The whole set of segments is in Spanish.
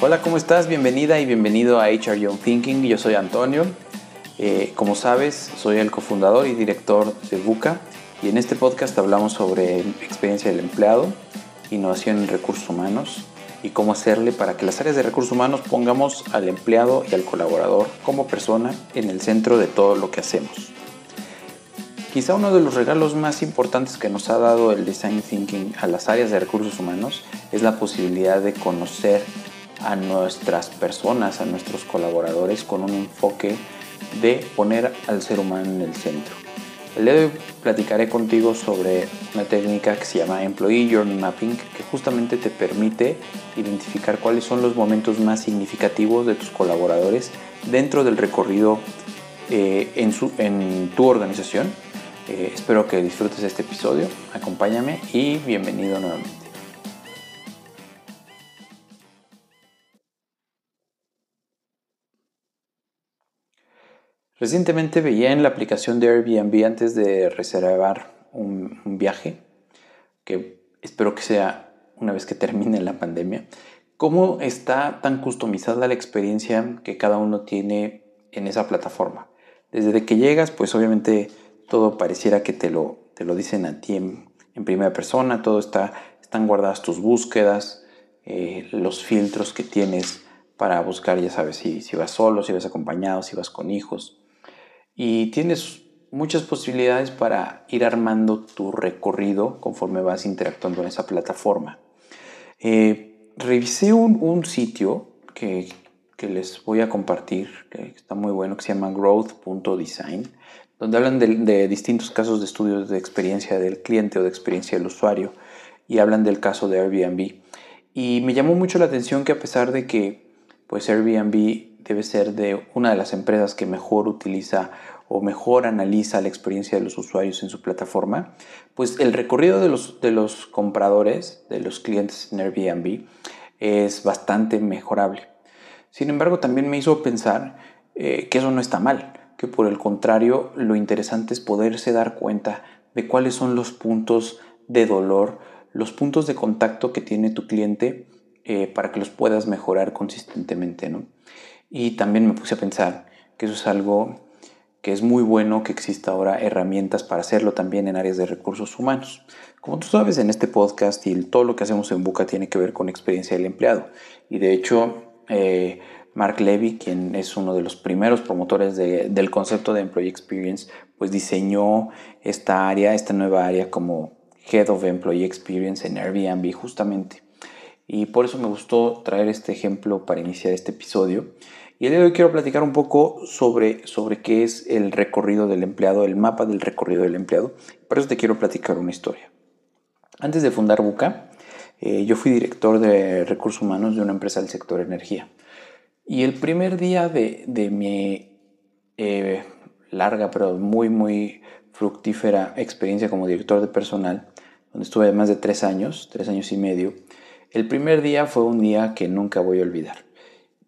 Hola, ¿cómo estás? Bienvenida y bienvenido a HR Young Thinking. Yo soy Antonio. Eh, como sabes, soy el cofundador y director de Buca y en este podcast hablamos sobre experiencia del empleado, innovación en recursos humanos y cómo hacerle para que las áreas de recursos humanos pongamos al empleado y al colaborador como persona en el centro de todo lo que hacemos. Quizá uno de los regalos más importantes que nos ha dado el Design Thinking a las áreas de recursos humanos es la posibilidad de conocer a nuestras personas, a nuestros colaboradores con un enfoque de poner al ser humano en el centro. El día de hoy platicaré contigo sobre una técnica que se llama Employee Journey Mapping, que justamente te permite identificar cuáles son los momentos más significativos de tus colaboradores dentro del recorrido eh, en, su, en, tu organización. Eh, espero que disfrutes este episodio, acompáñame y bienvenido nuevamente. Recientemente veía en la aplicación de Airbnb antes de reservar un, viaje, que espero que sea una vez que termine la pandemia, cómo está tan customizada la experiencia que cada uno tiene en esa plataforma. Desde que llegas, pues obviamente todo pareciera que te lo, te lo dicen a ti en, primera persona, todo está, están guardadas tus búsquedas, eh, los filtros que tienes para buscar, ya sabes, si, si vas solo, si vas acompañado, si vas con hijos y tienes muchas posibilidades para ir armando tu recorrido conforme vas interactuando en esa plataforma. Eh, revisé un, sitio que, les voy a compartir, que está muy bueno, que se llama growth.design, donde hablan de, de, distintos casos de estudios de experiencia del cliente o de experiencia del usuario y hablan del caso de Airbnb. Y me llamó mucho la atención que a pesar de que pues Airbnb debe ser de una de las empresas que mejor utiliza o mejor analiza la experiencia de los usuarios en su plataforma, pues el recorrido de los, de los compradores, de los clientes en Airbnb, es bastante mejorable. Sin embargo, también me hizo pensar eh, que eso no está mal, que por el contrario, lo interesante es poderse dar cuenta de cuáles son los puntos de dolor, los puntos de contacto que tiene tu cliente eh, para que los puedas mejorar consistentemente. ¿no? Y también me puse a pensar que eso es algo que es muy bueno que exista ahora herramientas para hacerlo también en áreas de recursos humanos. Como tú sabes, en este podcast y todo lo que hacemos en Buca tiene que ver con experiencia del empleado. Y de hecho, eh, Mark Levy, quien es uno de los primeros promotores del concepto de Employee Experience, pues diseñó esta área, esta nueva área como Head of Employee Experience en Airbnb justamente. Y por eso me gustó traer este ejemplo para iniciar este episodio. Y el día de hoy quiero platicar un poco sobre, sobre qué es el recorrido del empleado, el mapa del recorrido del empleado. Por eso te quiero platicar una historia. Antes de fundar Buca, eh, yo fui director de recursos humanos de una empresa del sector energía. Y el primer día de, de mi eh, larga, pero muy, muy fructífera experiencia como director de personal, donde estuve más de tres años, tres años y medio, el primer día fue un día que nunca voy a olvidar.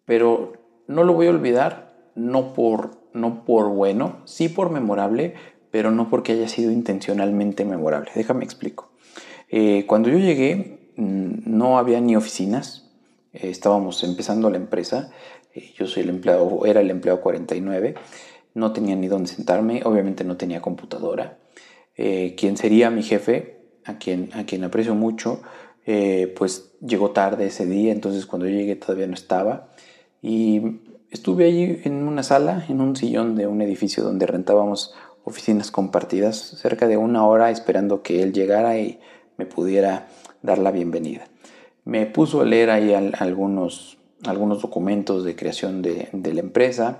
Pero no lo voy a olvidar, no por, no por bueno, sí por memorable, pero no porque haya sido intencionalmente memorable. Déjame explico. Eh, cuando yo llegué, mm, no había ni oficinas, eh, estábamos empezando la empresa, eh, yo soy el empleado, era el empleado 49, no tenía ni dónde sentarme, obviamente no tenía computadora. quien sería mi jefe, a quien, a quien aprecio mucho, pues llegó tarde ese día, entonces cuando yo llegué todavía no estaba. Y estuve allí en una sala, en un sillón de un edificio donde rentábamos oficinas compartidas, cerca de una hora esperando que él llegara y me pudiera dar la bienvenida. Me puso a leer ahí algunos, algunos documentos de creación de, la empresa,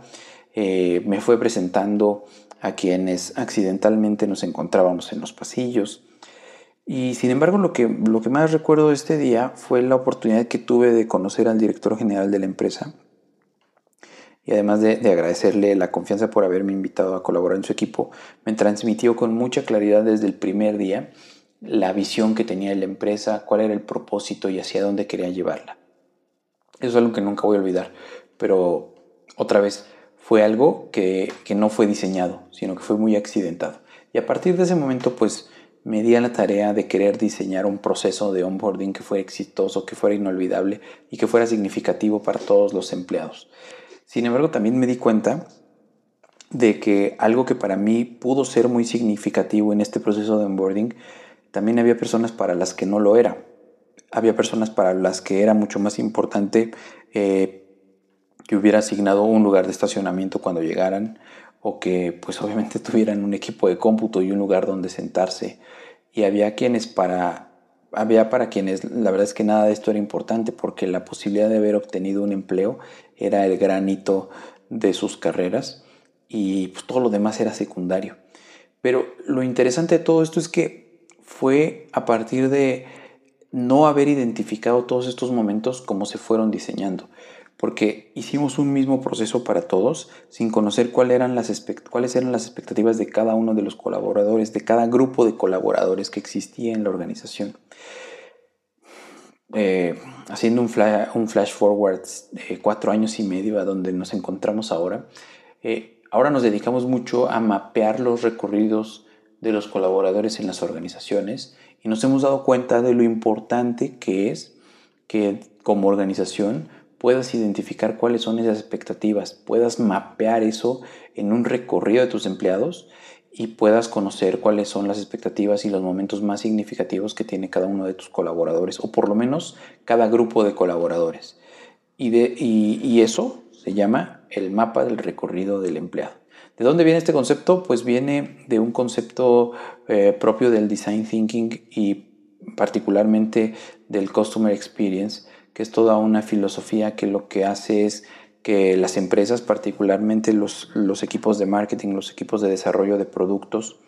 eh, me fue presentando a quienes accidentalmente nos encontrábamos en los pasillos. Y sin embargo, lo que, lo que más recuerdo de este día fue la oportunidad que tuve de conocer al director general de la empresa, y además de, agradecerle la confianza por haberme invitado a colaborar en su equipo, me transmitió con mucha claridad desde el primer día la visión que tenía la empresa, cuál era el propósito y hacia dónde quería llevarla. Eso es algo que nunca voy a olvidar, pero otra vez fue algo que, que no fue diseñado, sino que fue muy accidentado. Y a partir de ese momento, pues me di a la tarea de querer diseñar un proceso de onboarding que fuera exitoso, que fuera inolvidable y que fuera significativo para todos los empleados. Sin embargo, también me di cuenta de que algo que para mí pudo ser muy significativo en este proceso de onboarding, también había personas para las que no lo era. Había personas para las que era mucho más importante eh, que hubiera asignado un lugar de estacionamiento cuando llegaran o que pues obviamente tuvieran un equipo de cómputo y un lugar donde sentarse. Y había quienes para había para quienes la verdad es que nada de esto era importante porque la posibilidad de haber obtenido un empleo era el granito de sus carreras y pues, todo lo demás era secundario. Pero lo interesante de todo esto es que fue a partir de no haber identificado todos estos momentos como se fueron diseñando porque hicimos un mismo proceso para todos sin conocer cuáles eran, las expectativas de cada uno de los colaboradores, de cada grupo de colaboradores que existía en la organización. Eh, haciendo un, un, flash forward de cuatro años y medio a donde nos encontramos ahora, eh, ahora nos dedicamos mucho a mapear los recorridos de los colaboradores en las organizaciones y nos hemos dado cuenta de lo importante que es que como organización puedas identificar cuáles son esas expectativas, puedas mapear eso en un recorrido de tus empleados y puedas conocer cuáles son las expectativas y los momentos más significativos que tiene cada uno de tus colaboradores, o por lo menos cada grupo de colaboradores. Y, de, y, eso se llama el mapa del recorrido del empleado. ¿De dónde viene este concepto? Pues viene de un concepto eh, propio del design thinking y particularmente del customer experience, que es toda una filosofía que lo que hace es que las empresas, particularmente los, equipos de marketing, los equipos de desarrollo de productos,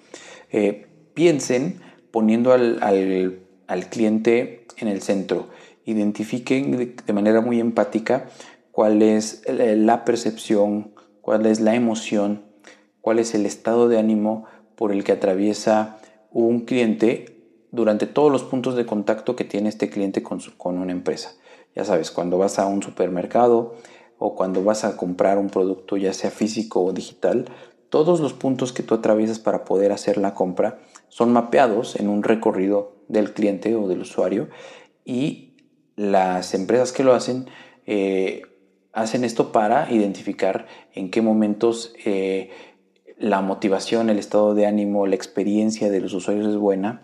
eh, piensen poniendo al, cliente en el centro, identifiquen de, manera muy empática cuál es la percepción, cuál es la emoción, cuál es el estado de ánimo por el que atraviesa un cliente durante todos los puntos de contacto que tiene este cliente con, con una empresa. Ya sabes, cuando vas a un supermercado o cuando vas a comprar un producto, ya sea físico o digital, todos los puntos que tú atraviesas para poder hacer la compra son mapeados en un recorrido del cliente o del usuario y las empresas que lo hacen eh, hacen esto para identificar en qué momentos eh, la motivación, el estado de ánimo, la experiencia de los usuarios es buena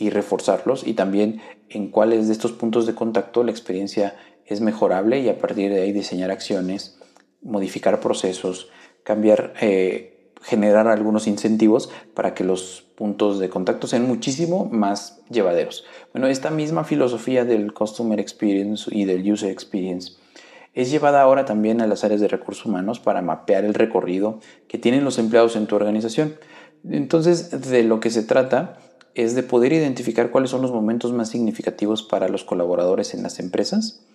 y reforzarlos y también en cuáles de estos puntos de contacto la experiencia es mejorable y a partir de ahí diseñar acciones, modificar procesos, cambiar, eh, generar algunos incentivos para que los puntos de contacto sean muchísimo más llevaderos. Bueno, esta misma filosofía del Customer Experience y del User Experience es llevada ahora también a las áreas de recursos humanos para mapear el recorrido que tienen los empleados en tu organización. Entonces, de lo que se trata es de poder identificar cuáles son los momentos más significativos para los colaboradores en las empresas.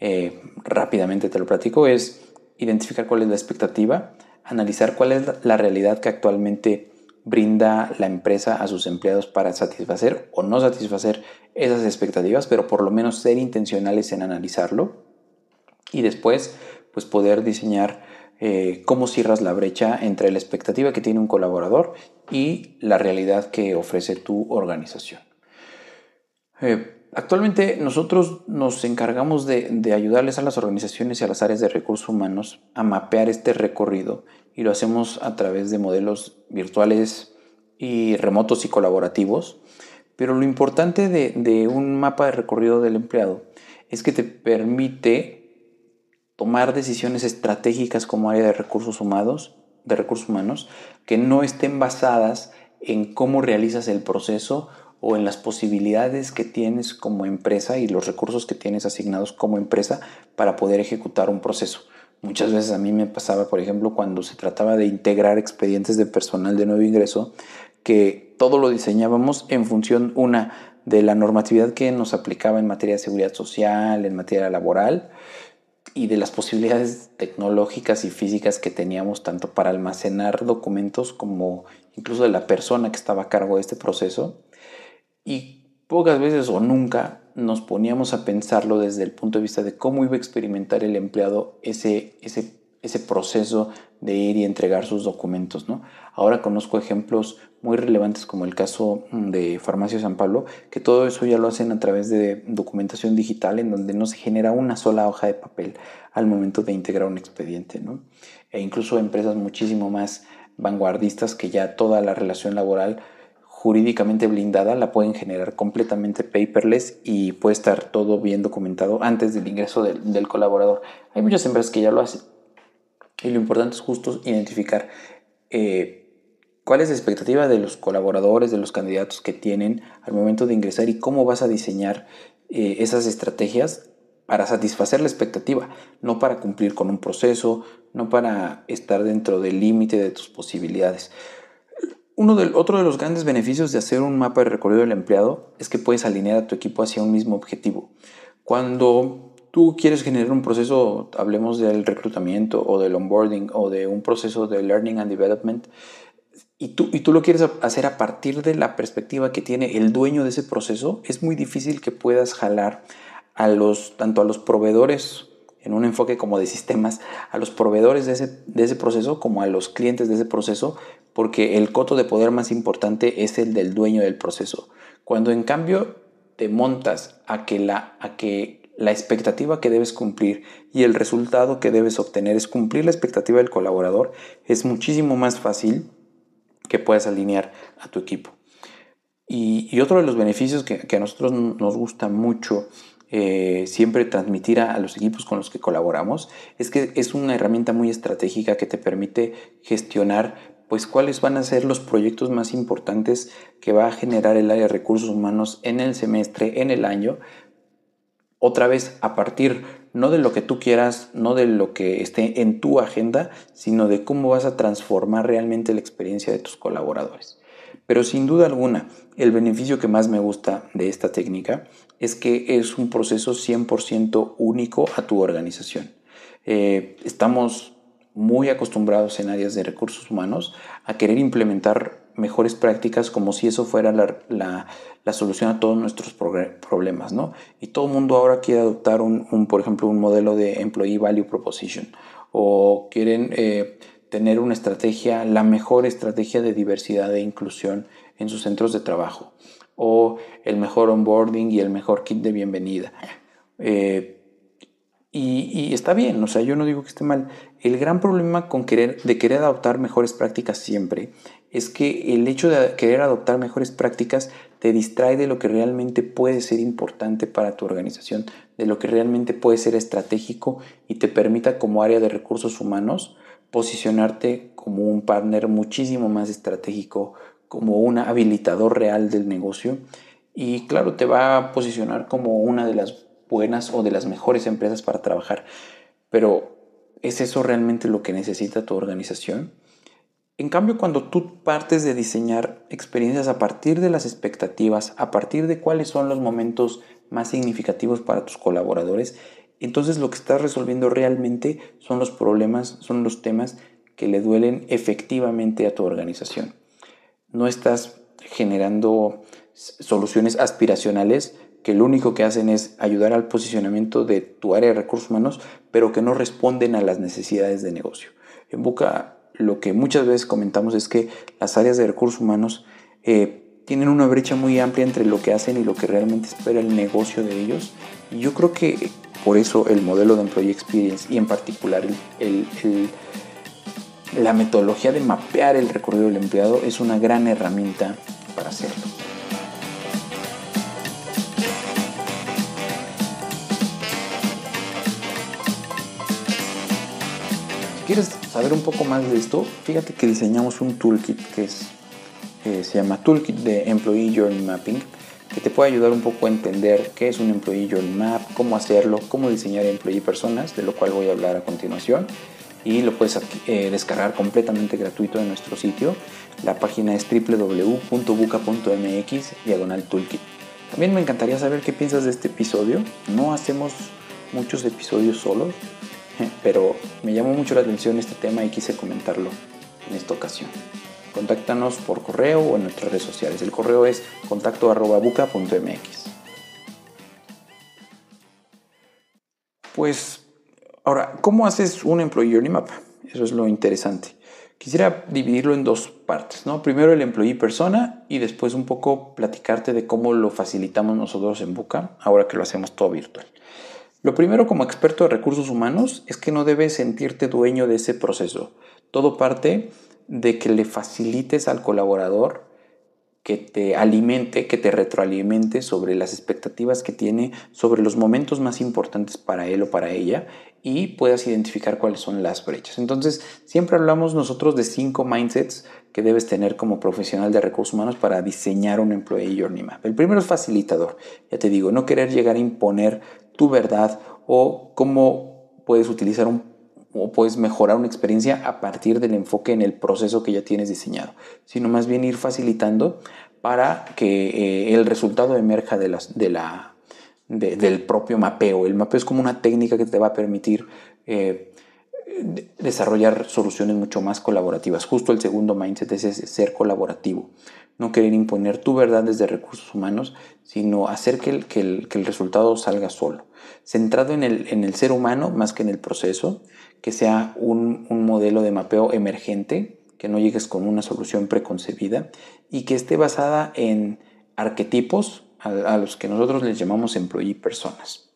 Eh, rápidamente te lo platico, es identificar cuál es la expectativa, analizar cuál es la realidad que actualmente brinda la empresa a sus empleados para satisfacer o no satisfacer esas expectativas, pero por lo menos ser intencionales en analizarlo y después pues poder diseñar eh, cómo cierras la brecha entre la expectativa que tiene un colaborador y la realidad que ofrece tu organización. Eh, actualmente nosotros nos encargamos de, de, ayudarles a las organizaciones y a las áreas de recursos humanos a mapear este recorrido y lo hacemos a través de modelos virtuales y remotos y colaborativos. Pero lo importante de, de un mapa de recorrido del empleado es que te permite tomar decisiones estratégicas como área de recursos humanos, de recursos humanos que no estén basadas en cómo realizas el proceso o en las posibilidades que tienes como empresa y los recursos que tienes asignados como empresa para poder ejecutar un proceso. Muchas veces a mí me pasaba, por ejemplo, cuando se trataba de integrar expedientes de personal de nuevo ingreso, que todo lo diseñábamos en función, una, de la normatividad que nos aplicaba en materia de seguridad social, en materia laboral, y de las posibilidades tecnológicas y físicas que teníamos tanto para almacenar documentos como incluso de la persona que estaba a cargo de este proceso. Y pocas veces o nunca nos poníamos a pensarlo desde el punto de vista de cómo iba a experimentar el empleado ese, ese, ese proceso de ir y entregar sus documentos. ¿no? Ahora conozco ejemplos muy relevantes como el caso mm, de Farmacia San Pablo, que todo eso ya lo hacen a través de documentación digital en donde no se genera una sola hoja de papel al momento de integrar un expediente. ¿no? E incluso empresas muchísimo más vanguardistas que ya toda la relación laboral jurídicamente blindada la pueden generar completamente paperless y puede estar todo bien documentado antes del ingreso del, del colaborador. Hay muchas empresas que ya lo hacen y lo importante es justo identificar eh, cuál es la expectativa de los colaboradores, de los candidatos que tienen al momento de ingresar y cómo vas a diseñar eh, esas estrategias para satisfacer la expectativa, no para cumplir con un proceso, no para estar dentro del límite de tus posibilidades. Uno del, otro de los grandes beneficios de hacer un mapa de recorrido del empleado es que puedes alinear a tu equipo hacia un mismo objetivo. Cuando tú quieres generar un proceso, hablemos del reclutamiento o del onboarding o de un proceso de learning and development, y tú, y tú lo quieres hacer a partir de la perspectiva que tiene el dueño de ese proceso, es muy difícil que puedas jalar a los, tanto a los proveedores en un enfoque como de sistemas, a los proveedores de ese, de ese proceso como a los clientes de ese proceso, porque el coto de poder más importante es el del dueño del proceso. Cuando en cambio te montas a que la, a que la expectativa que debes cumplir y el resultado que debes obtener es cumplir la expectativa del colaborador, es muchísimo más fácil que puedas alinear a tu equipo. Y, otro de los beneficios que, a nosotros nos gusta mucho eh, siempre transmitir a, los equipos con los que colaboramos es que es una herramienta muy estratégica que te permite gestionar pues cuáles van a ser los proyectos más importantes que va a generar el área de recursos humanos en el semestre, en el año, otra vez a partir no de lo que tú quieras, no de lo que esté en tu agenda, sino de cómo vas a transformar realmente la experiencia de tus colaboradores. Pero sin duda alguna, el beneficio que más me gusta de esta técnica es que es un proceso 100% único a tu organización. Eh, estamos muy acostumbrados en áreas de recursos humanos a querer implementar mejores prácticas como si eso fuera la, solución a todos nuestros problemas, ¿no? Y todo el mundo ahora quiere adoptar un, por ejemplo, un modelo de Employee Value Proposition o quieren eh, tener una estrategia, la mejor estrategia de diversidad e inclusión en sus centros de trabajo o el mejor onboarding y el mejor kit de bienvenida. Eh, y, está bien, o sea, yo no digo que esté mal. El gran problema con querer, de querer adoptar mejores prácticas siempre es que el hecho de querer adoptar mejores prácticas te distrae de lo que realmente puede ser importante para tu organización, de lo que realmente puede ser estratégico y te permita como área de recursos humanos posicionarte como un partner muchísimo más estratégico, como un habilitador real del negocio y claro, te va a posicionar como una de las buenas o de las mejores empresas para trabajar. Pero ¿es eso realmente lo que necesita tu organización? En cambio, cuando tú partes de diseñar experiencias a partir de las expectativas, a partir de cuáles son los momentos más significativos para tus colaboradores, entonces lo que estás resolviendo realmente son los problemas, son los temas que le duelen efectivamente a tu organización. No estás generando soluciones aspiracionales que lo único que hacen es ayudar al posicionamiento de tu área de recursos humanos, pero que no responden a las necesidades de negocio. En Boca lo que muchas veces comentamos es que las áreas de recursos humanos eh, tienen una brecha muy amplia entre lo que hacen y lo que realmente espera el negocio de ellos. Y yo creo que por eso el modelo de Employee Experience y en particular la metodología de mapear el recorrido del empleado es una gran herramienta para hacerlo. Quieres saber un poco más de esto, fíjate que diseñamos un toolkit que es, eh, se llama Toolkit de Employee Journey Mapping, que te puede ayudar un poco a entender qué es un Employee Journey Map, cómo hacerlo, cómo diseñar Employee Personas, de lo cual voy a hablar a continuación. Y lo puedes eh, descargar completamente gratuito en nuestro sitio. La página es www.buca.mx diagonal toolkit. También me encantaría saber qué piensas de este episodio. No hacemos muchos episodios solos, pero me llamó mucho la atención este tema y quise comentarlo en esta ocasión. Contáctanos por correo o en nuestras redes sociales. El correo es contacto.buca.mx. Pues Ahora, ¿cómo haces un Employee Journey Map? Eso es lo interesante. Quisiera dividirlo en dos partes, ¿no? Primero el employee persona y después un poco platicarte de cómo lo facilitamos nosotros en Buca, ahora que lo hacemos todo virtual. Lo primero como experto de recursos humanos es que no debes sentirte dueño de ese proceso. Todo parte de que le facilites al colaborador que te alimente, que te retroalimente sobre las expectativas que tiene, sobre los momentos más importantes para él o para ella y puedas identificar cuáles son las brechas. Entonces, siempre hablamos nosotros de cinco mindsets que debes tener como profesional de recursos humanos para diseñar un Employee Journey Map. El primero es facilitador. Ya te digo, no querer llegar a imponer tu verdad o cómo puedes utilizar un o puedes mejorar una experiencia a partir del enfoque en el proceso que ya tienes diseñado, sino más bien ir facilitando para que eh, el resultado emerja de la, del propio mapeo. El mapeo es como una técnica que te va a permitir eh, desarrollar soluciones mucho más colaborativas. Justo el segundo mindset es ser colaborativo. No querer imponer tu verdad desde recursos humanos, sino hacer que el, que el, resultado salga solo. Centrado en el, en el, ser humano más que en el proceso, que sea un, un modelo de mapeo emergente, que no llegues con una solución preconcebida y que esté basada en arquetipos a, los que nosotros les llamamos employee personas.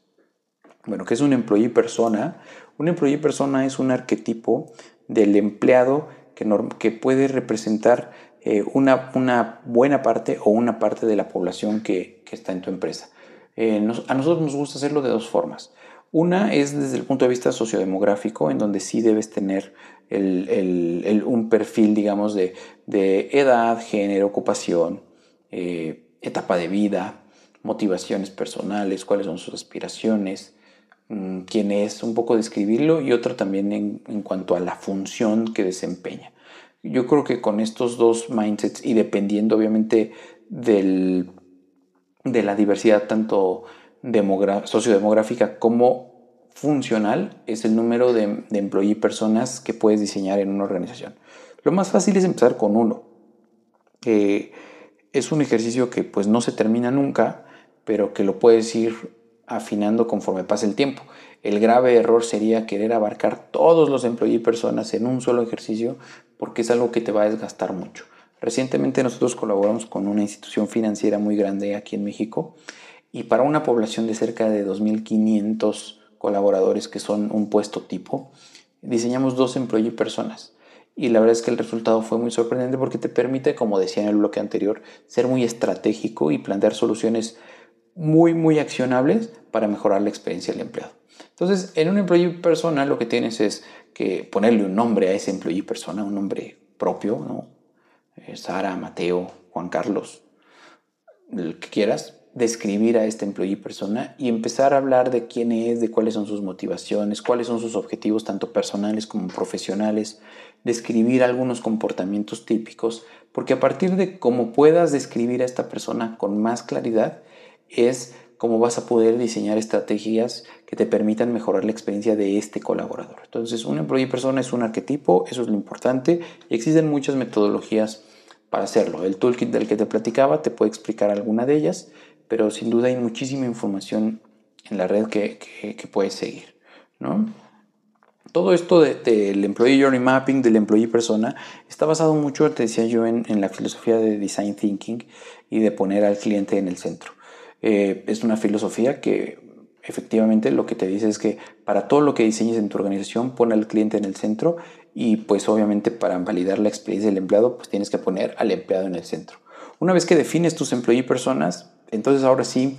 Bueno, ¿qué es un employee persona? Un employee persona es un arquetipo del empleado que, que puede representar eh, una, una, buena parte o una parte de la población que, que está en tu empresa. Eh, a nosotros nos gusta hacerlo de dos formas. Una es desde el punto de vista sociodemográfico, en donde sí debes tener un perfil, digamos, de, edad, género, ocupación, eh, etapa de vida, motivaciones personales, cuáles son sus aspiraciones, quién es, un poco describirlo y otro también en, en, cuanto a la función que desempeña. Yo creo que con estos dos mindsets y dependiendo obviamente del, de la diversidad tanto sociodemográfica como funcional es el número de, de employee personas que puedes diseñar en una organización. Lo más fácil es empezar con uno. que es un ejercicio que pues no se termina nunca, pero que lo puedes ir afinando conforme pasa el tiempo. El grave error sería querer abarcar todos los employee personas en un solo ejercicio porque es algo que te va a desgastar mucho. Recientemente nosotros colaboramos con una institución financiera muy grande aquí en México y para una población de cerca de 2.500 colaboradores que son un puesto tipo, diseñamos dos employee personas. Y la verdad es que el resultado fue muy sorprendente porque te permite, como decía en el bloque anterior, ser muy estratégico y plantear soluciones muy, muy accionables para mejorar la experiencia del empleado. Entonces, en un employee persona lo que tienes es que ponerle un nombre a ese employee persona, un nombre propio, ¿no? Eh, Sara, Mateo, Juan Carlos, el que quieras, describir a este employee persona y empezar a hablar de quién es, de cuáles son sus motivaciones, cuáles son sus objetivos tanto personales como profesionales, describir algunos comportamientos típicos, porque a partir de cómo puedas describir a esta persona con más claridad es cómo vas a poder diseñar estrategias que te permitan mejorar la experiencia de este colaborador. Entonces, un employee persona es un arquetipo, eso es lo importante, y existen muchas metodologías para hacerlo. El toolkit del que te platicaba te puede explicar alguna de ellas pero sin duda hay muchísima información en la red que, puedes seguir. ¿no? Todo esto del de, Employee Journey Mapping, del Employee Persona, está basado mucho, te decía yo, en, la filosofía de Design Thinking y de poner al cliente en el centro. Eh, es una filosofía que efectivamente lo que te dice es que para todo lo que diseñes en tu organización, pon al cliente en el centro y pues obviamente para validar la experiencia del empleado, pues tienes que poner al empleado en el centro. Una vez que defines tus employee personas, entonces ahora sí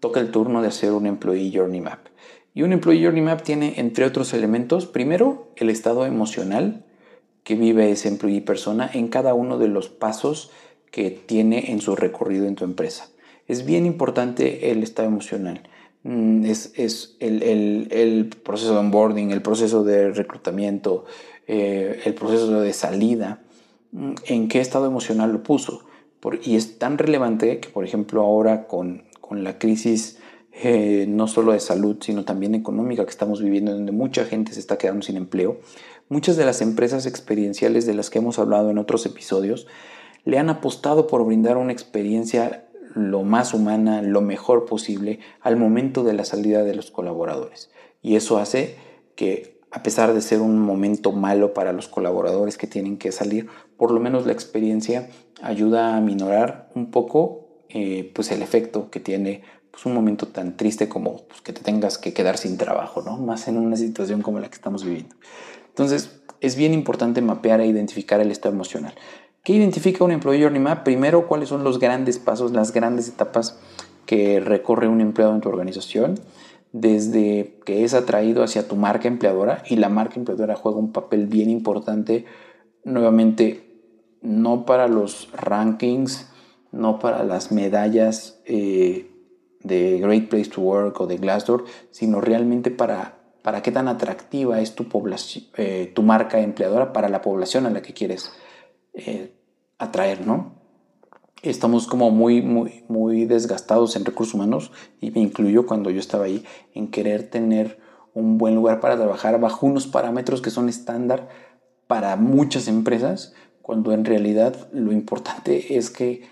toca el turno de hacer un Employee Journey Map. Y un Employee Journey Map tiene, entre otros elementos, primero el estado emocional que vive ese employee persona en cada uno de los pasos que tiene en su recorrido en tu empresa. Es bien importante el estado emocional. Mm, es, es el, el, el, proceso de onboarding, el proceso de reclutamiento, eh, el proceso de salida. Mm, ¿En qué estado emocional lo puso? y es tan relevante que, por ejemplo, ahora con, con la crisis eh, no solo de salud, sino también económica que estamos viviendo, donde mucha gente se está quedando sin empleo, muchas de las empresas experienciales de las que hemos hablado en otros episodios le han apostado por brindar una experiencia lo más humana, lo mejor posible al momento de la salida de los colaboradores. Y eso hace que a pesar de ser un momento malo para los colaboradores que tienen que salir, por lo menos la experiencia ayuda a minorar un poco eh, pues el efecto que tiene pues un momento tan triste como pues, que te tengas que quedar sin trabajo, ¿no? Más en una situación como la que estamos viviendo. Entonces, es bien importante mapear e identificar el estado emocional. ¿Qué identifica un Employee Journey Map? Primero, cuáles son los grandes pasos, las grandes etapas que recorre un empleado en tu organización, desde que es atraído hacia tu marca empleadora y la marca empleadora juega un papel bien importante, nuevamente, no para los rankings, no para las medallas eh, de Great Place to Work o de Glassdoor, sino realmente para, para qué tan atractiva es tu, población, eh, tu marca empleadora para la población a la que quieres eh, atraer, ¿no? Estamos como muy, muy, muy desgastados en recursos humanos y me incluyo cuando yo estaba ahí en querer tener un buen lugar para trabajar bajo unos parámetros que son estándar para muchas empresas, cuando en realidad lo importante es que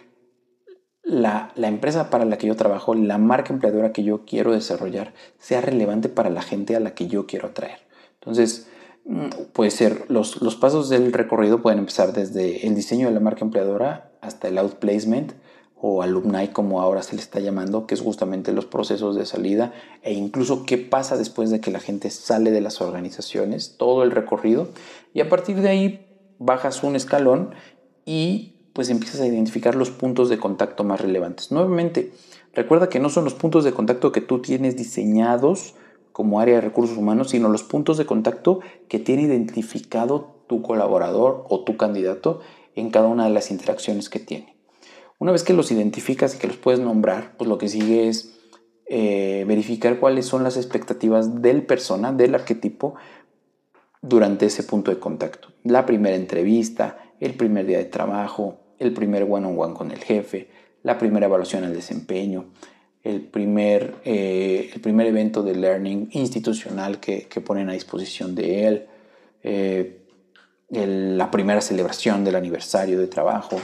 la, empresa para la que yo trabajo, la marca empleadora que yo quiero desarrollar, sea relevante para la gente a la que yo quiero atraer. Entonces, puede ser, los, los pasos del recorrido pueden empezar desde el diseño de la marca empleadora hasta el outplacement o alumni como ahora se le está llamando, que es justamente los procesos de salida e incluso qué pasa después de que la gente sale de las organizaciones, todo el recorrido y a partir de ahí bajas un escalón y pues empiezas a identificar los puntos de contacto más relevantes. Nuevamente, recuerda que no son los puntos de contacto que tú tienes diseñados como área de recursos humanos, sino los puntos de contacto que tiene identificado tu colaborador o tu candidato en cada una de las interacciones que tiene. Una vez que los identificas y que los puedes nombrar, pues lo que sigue es eh, verificar cuáles son las expectativas del persona, del arquetipo, durante ese punto de contacto. La primera entrevista, el primer día de trabajo, el primer one-on-one con el jefe, la primera evaluación al desempeño, el primer, eh, el primer evento de learning institucional que, que ponen a disposición de él, eh, la primera celebración del aniversario de trabajo,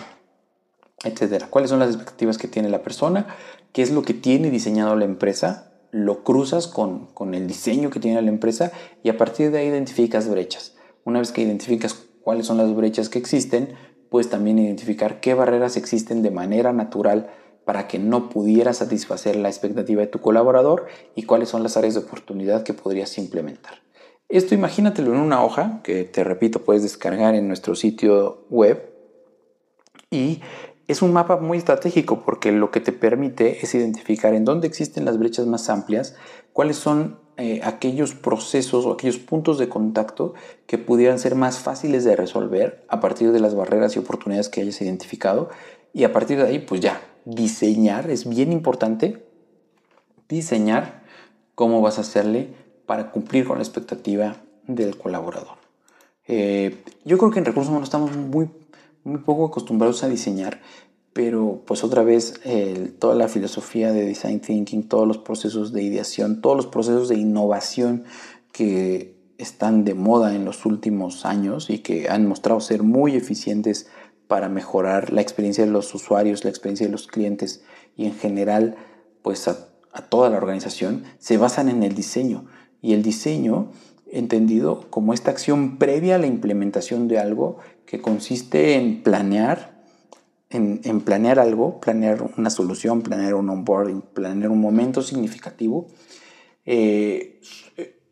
etcétera. ¿Cuáles son las expectativas que tiene la persona? ¿Qué es lo que tiene diseñado la empresa? Lo cruzas con, con el diseño que tiene la empresa y a partir de ahí identificas brechas. Una vez que identificas cuáles son las brechas que existen, puedes también identificar qué barreras existen de manera natural para que no pudiera satisfacer la expectativa de tu colaborador y cuáles son las áreas de oportunidad que podrías implementar. Esto imagínatelo en una hoja que te repito puedes descargar en nuestro sitio web y es un mapa muy estratégico porque lo que te permite es identificar en dónde existen las brechas más amplias, cuáles son eh, aquellos procesos o aquellos puntos de contacto que pudieran ser más fáciles de resolver a partir de las barreras y oportunidades que hayas identificado y a partir de ahí pues ya diseñar es bien importante diseñar cómo vas a hacerle para cumplir con la expectativa del colaborador. Eh, yo creo que en recursos humanos estamos muy, muy poco acostumbrados a diseñar pero pues otra vez toda la filosofía de design thinking, todos los procesos de ideación, todos los procesos de innovación que están de moda en los últimos años y que han mostrado ser muy eficientes para mejorar la experiencia de los usuarios, la experiencia de los clientes y en general pues a, toda la organización, se basan en el diseño. Y el diseño entendido como esta acción previa a la implementación de algo que consiste en planear, en, planear algo, planear una solución, planear un onboarding, planear un momento significativo, eh,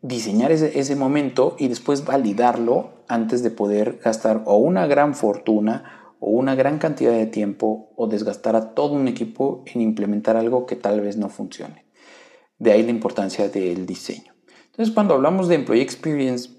diseñar ese, ese, momento y después validarlo antes de poder gastar o una gran fortuna o una gran cantidad de tiempo o desgastar a todo un equipo en implementar algo que tal vez no funcione. De ahí la importancia del diseño. Entonces cuando hablamos de Employee Experience,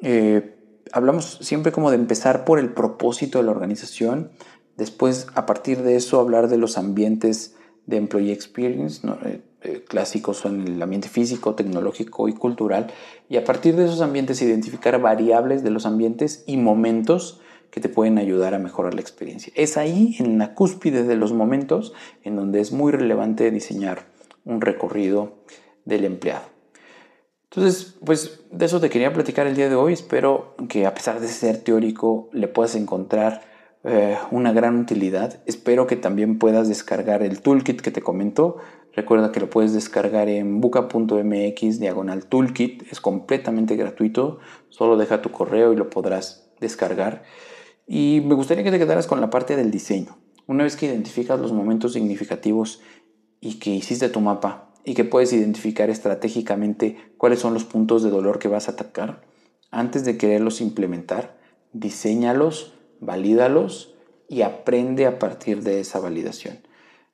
eh, hablamos siempre como de empezar por el propósito de la organización, Después, a partir de eso, hablar de los ambientes de Employee Experience, eh, eh, clásicos son el ambiente físico, tecnológico y cultural, y a partir de esos ambientes identificar variables de los ambientes y momentos que te pueden ayudar a mejorar la experiencia. Es ahí, en la cúspide de los momentos, en donde es muy relevante diseñar un recorrido del empleado. Entonces, pues de eso te quería platicar el día de hoy. Espero que a pesar de ser teórico le puedas encontrar eh, una gran utilidad. Espero que también puedas descargar el toolkit que te comento. Recuerda que lo puedes descargar en buca.mx diagonal toolkit. Es completamente gratuito. Solo deja tu correo y lo podrás descargar. Y me gustaría que te quedaras con la parte del diseño. Una vez que identificas los momentos significativos y que hiciste tu mapa y que puedes identificar estratégicamente cuáles son los puntos de dolor que vas a atacar, antes de quererlos implementar, diseñalos, valídalos y aprende a partir de esa validación.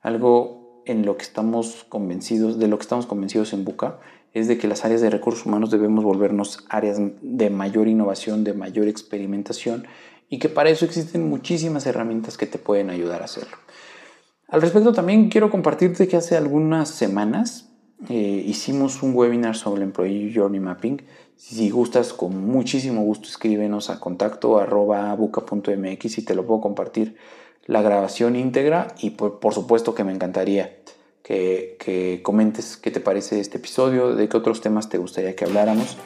Algo en lo que estamos convencidos, de lo que estamos convencidos en Buca, es de que las áreas de recursos humanos debemos volvernos áreas de mayor innovación, de mayor experimentación y que para eso existen muchísimas herramientas que te pueden ayudar a hacerlo. Al respecto también quiero compartirte que hace algunas semanas eh, hicimos un webinar sobre el Employee Journey Mapping. Si gustas, con muchísimo gusto escríbenos a contacto arroba buca.mx y te lo puedo compartir la grabación íntegra y por, por supuesto que me encantaría que, que, comentes qué te parece este episodio, de qué otros temas te gustaría que habláramos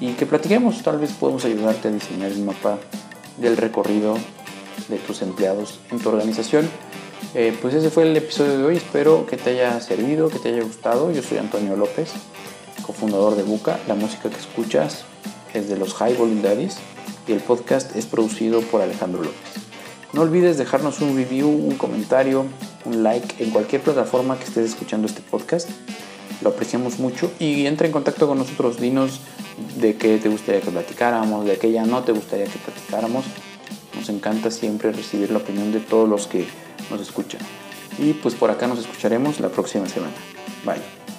y que platiquemos. Tal vez podemos ayudarte a diseñar el mapa del recorrido de tus empleados en tu organización. Eh, pues ese fue el episodio de hoy, espero que te haya servido, que te haya gustado. Yo soy Antonio López, cofundador de Buca. La música que escuchas es de los High Volume Daddies y el podcast es producido por Alejandro López. No olvides dejarnos un review, un comentario, un like en cualquier plataforma que estés escuchando este podcast. Lo apreciamos mucho y entra en contacto con nosotros. Dinos de qué te gustaría que platicáramos, de qué ya no te gustaría que platicáramos. Nos encanta siempre recibir la opinión de todos los que nos escuchan. Y pues por acá nos escucharemos la próxima semana. Bye.